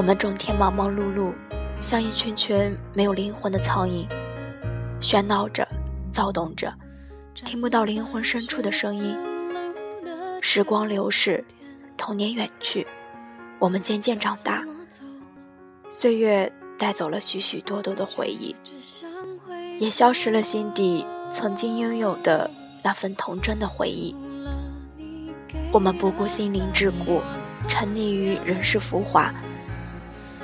我们整天忙忙碌碌，像一群群没有灵魂的苍蝇，喧闹着，躁动着，听不到灵魂深处的声音。时光流逝，童年远去，我们渐渐长大，岁月带走了许许多多的回忆，也消失了心底曾经拥有的那份童真的回忆。我们不顾心灵桎梏，沉溺于人世浮华。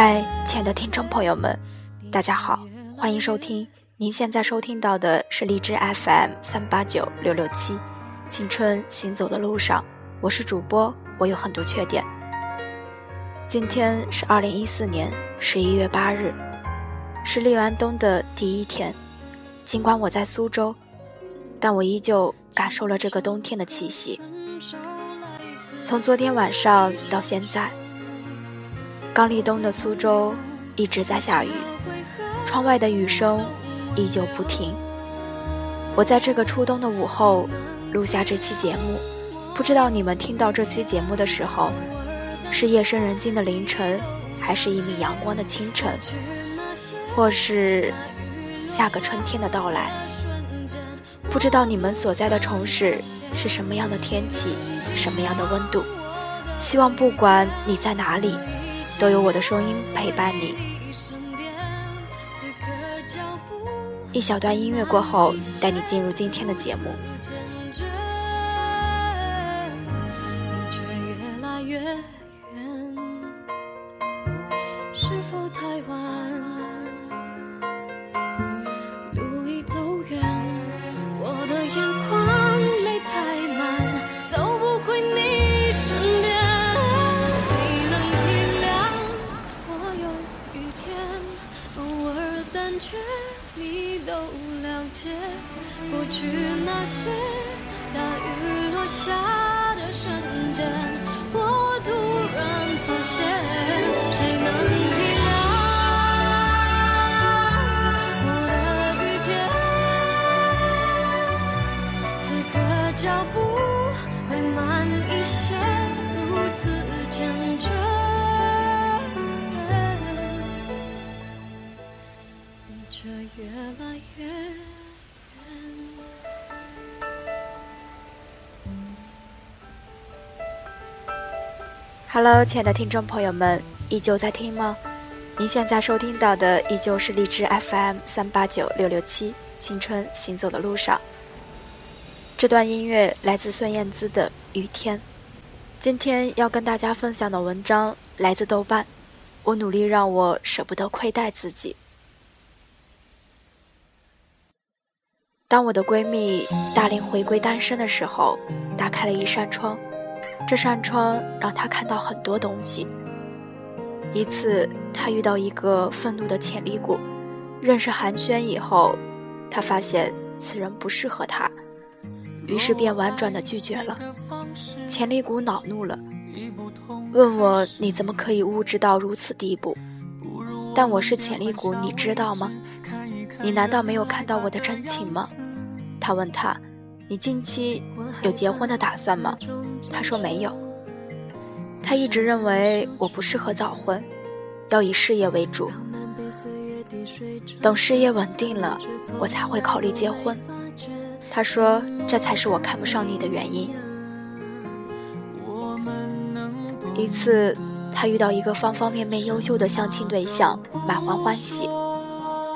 嗨，亲爱的听众朋友们，大家好，欢迎收听。您现在收听到的是荔枝 FM 三八九六六七，青春行走的路上，我是主播，我有很多缺点。今天是二零一四年十一月八日，是立完冬的第一天。尽管我在苏州，但我依旧感受了这个冬天的气息。从昨天晚上到现在，刚立冬的苏州一直在下雨，窗外的雨声依旧不停。我在这个初冬的午后录下这期节目，不知道你们听到这期节目的时候，是夜深人静的凌晨，还是一米阳光的清晨，或是下个春天的到来。不知道你们所在的城市是什么样的天气，什么样的温度？希望不管你在哪里，都有我的声音陪伴你。一小段音乐过后，带你进入今天的节目。否太晚，路已走远去那些大雨落下的瞬间，Hello，亲爱的听众朋友们，依旧在听吗？您现在收听到的依旧是荔枝 FM 三八九六六七，青春行走的路上。这段音乐来自孙燕姿的《雨天》。今天要跟大家分享的文章来自豆瓣。我努力让我舍不得亏待自己。当我的闺蜜大龄回归单身的时候，打开了一扇窗。这扇窗让他看到很多东西。一次，他遇到一个愤怒的潜力股，认识寒暄以后，他发现此人不适合他，于是便婉转的拒绝了。潜力股恼怒了，问我你怎么可以物质到如此地步？但我是潜力股，你知道吗？你难道没有看到我的真情吗？他问他。你近期有结婚的打算吗？他说没有。他一直认为我不适合早婚，要以事业为主。等事业稳定了，我才会考虑结婚。他说这才是我看不上你的原因。一次，他遇到一个方方面面优秀的相亲对象，满怀欢喜，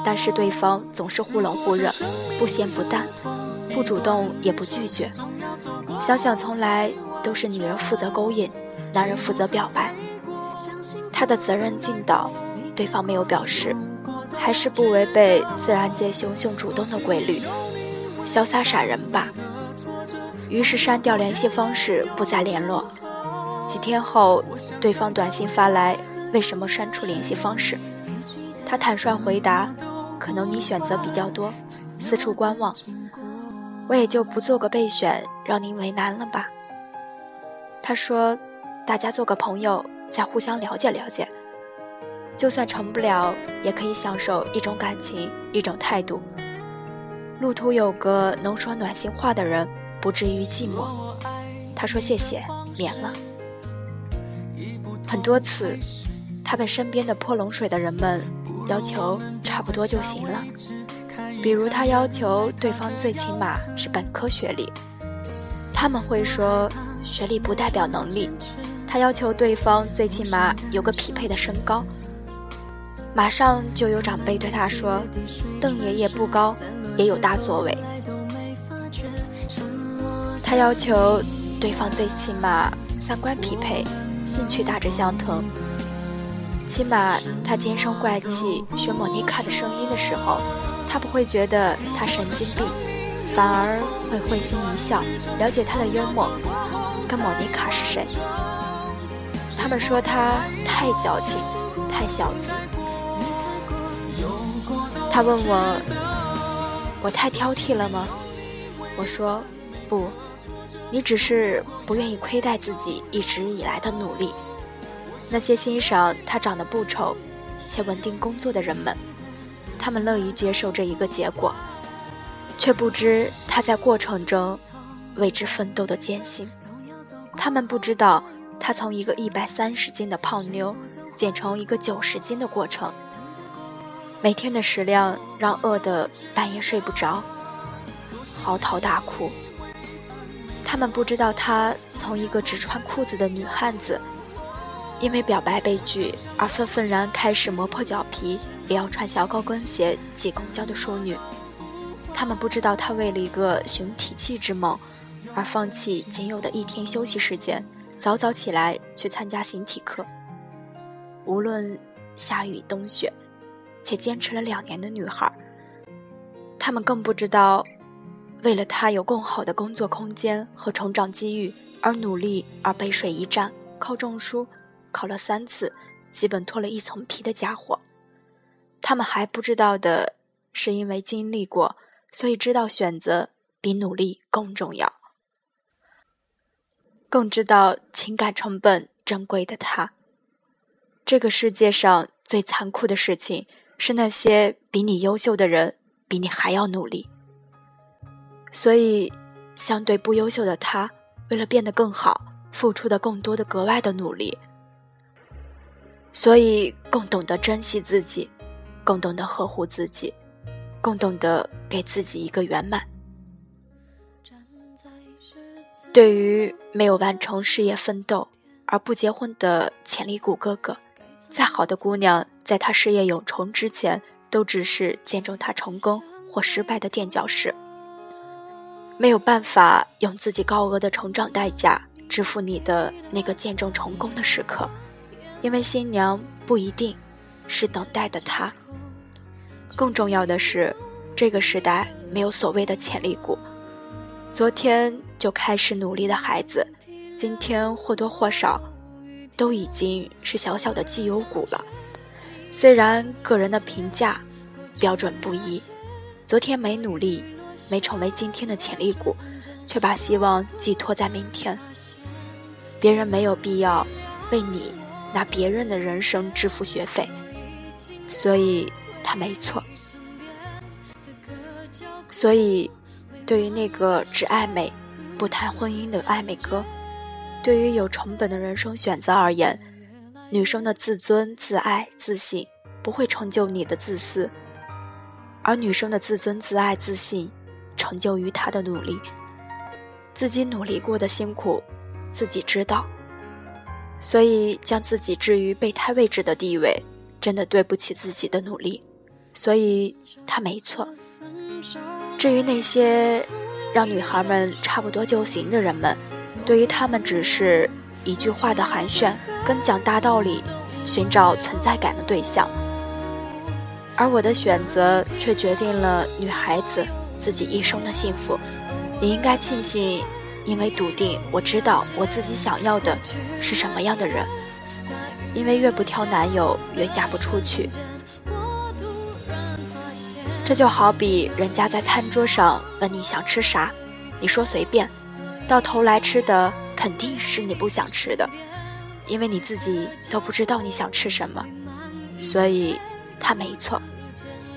但是对方总是忽冷忽热，不咸不淡。不主动也不拒绝，想想从来都是女人负责勾引，男人负责表白。他的责任尽到，对方没有表示，还是不违背自然界雄性主动的规律，潇洒闪人吧。于是删掉联系方式，不再联络。几天后，对方短信发来：“为什么删除联系方式？”他坦率回答：“可能你选择比较多，四处观望，我也就不做个备选，让您为难了吧。”他说：“大家做个朋友，再互相了解了解。”就算成不了，也可以享受一种感情，一种态度。路途有个能说暖心话的人，不至于寂寞。他说谢谢，免了。很多次，他被身边的泼冷水的人们要求差不多就行了。比如他要求对方最起码是本科学历，他们会说学历不代表能力。他要求对方最起码有个匹配的身高。马上就有长辈对他说：“邓爷爷不高，也有大作为。”他要求对方最起码三观匹配，兴趣大致相同。起码他尖声怪气学莫妮卡的声音的时候，他不会觉得他神经病，反而会会心一笑，了解他的幽默。跟莫妮卡是谁？他们说他太矫情，太小资。他问我：“我太挑剔了吗？”我说：“不，你只是不愿意亏待自己一直以来的努力。”那些欣赏他长得不丑且稳定工作的人们，他们乐于接受这一个结果，却不知他在过程中为之奋斗的艰辛。他们不知道他从一个一百三十斤的胖妞减成一个九十斤的过程。每天的食量让饿得半夜睡不着，嚎啕大哭。他们不知道他从一个只穿裤子的女汉子，因为表白被拒而愤愤然开始磨破脚皮也要穿小高跟鞋挤公交的淑女。他们不知道他为了一个寻体气之梦，而放弃仅有的一天休息时间，早早起来去参加形体课。无论下雨冬雪。且坚持了两年的女孩，他们更不知道，为了她有更好的工作空间和成长机遇而努力而背水一战，靠证书考了三次，基本脱了一层皮的家伙。他们还不知道的是，因为经历过，所以知道选择比努力更重要，更知道情感成本珍贵的他。这个世界上最残酷的事情。是那些比你优秀的人，比你还要努力。所以，相对不优秀的他，为了变得更好，付出的更多的格外的努力。所以，更懂得珍惜自己，更懂得呵护自己，更懂得给自己一个圆满。对于没有完成事业奋斗而不结婚的潜力股哥哥，再好的姑娘。在他事业有成之前，都只是见证他成功或失败的垫脚石，没有办法用自己高额的成长代价支付你的那个见证成功的时刻，因为新娘不一定是等待的他。更重要的是，这个时代没有所谓的潜力股，昨天就开始努力的孩子，今天或多或少都已经是小小的绩优股了。虽然个人的评价标准不一，昨天没努力，没成为今天的潜力股，却把希望寄托在明天。别人没有必要为你拿别人的人生支付学费，所以他没错。所以，对于那个只爱美不谈婚姻的爱美哥，对于有成本的人生选择而言。女生的自尊、自爱、自信不会成就你的自私，而女生的自尊、自爱、自信成就于她的努力。自己努力过的辛苦，自己知道，所以将自己置于备胎位置的地位，真的对不起自己的努力。所以他没错。至于那些让女孩们差不多就行的人们，对于他们只是。一句话的寒暄，跟讲大道理、寻找存在感的对象。而我的选择却决定了女孩子自己一生的幸福。你应该庆幸，因为笃定我知道我自己想要的是什么样的人。因为越不挑男友，越嫁不出去。这就好比人家在餐桌上问你想吃啥，你说随便，到头来吃的肯定是你不想吃的，因为你自己都不知道你想吃什么。所以，他没错。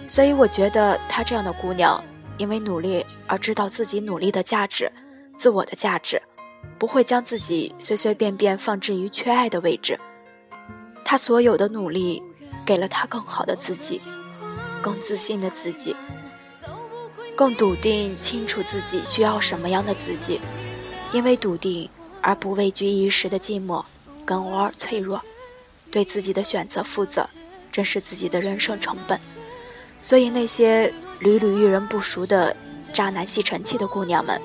所以我觉得她这样的姑娘，因为努力而知道自己努力的价值，自我的价值，不会将自己随随便便放置于缺爱的位置。他所有的努力，给了他更好的自己，更自信的自己，更笃定清楚自己需要什么样的自己。因为笃定而不畏惧一时的寂寞，跟偶尔脆弱，对自己的选择负责，正是自己的人生成本。所以那些屡屡遇人不淑的渣男吸尘器的姑娘们，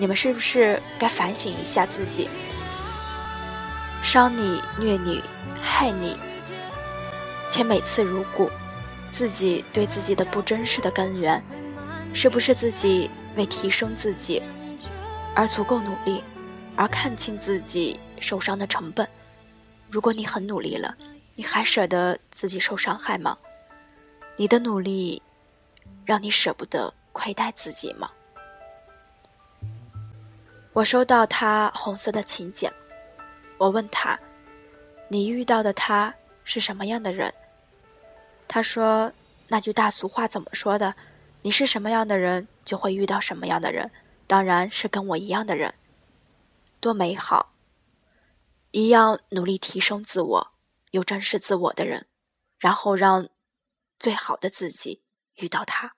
你们是不是该反省一下自己？伤你、虐你。害你，且每次如故，自己对自己的不真实的根源，是不是自己为提升自己而足够努力，而看清自己受伤的成本？如果你很努力了，你还舍得自己受伤害吗？你的努力让你舍不得亏待自己吗？我收到他红色的请柬，我问他。你遇到的他是什么样的人？他说：“那句大俗话怎么说的？你是什么样的人，就会遇到什么样的人。当然是跟我一样的人，多美好！一样努力提升自我，又珍视自我的人，然后让最好的自己遇到他。”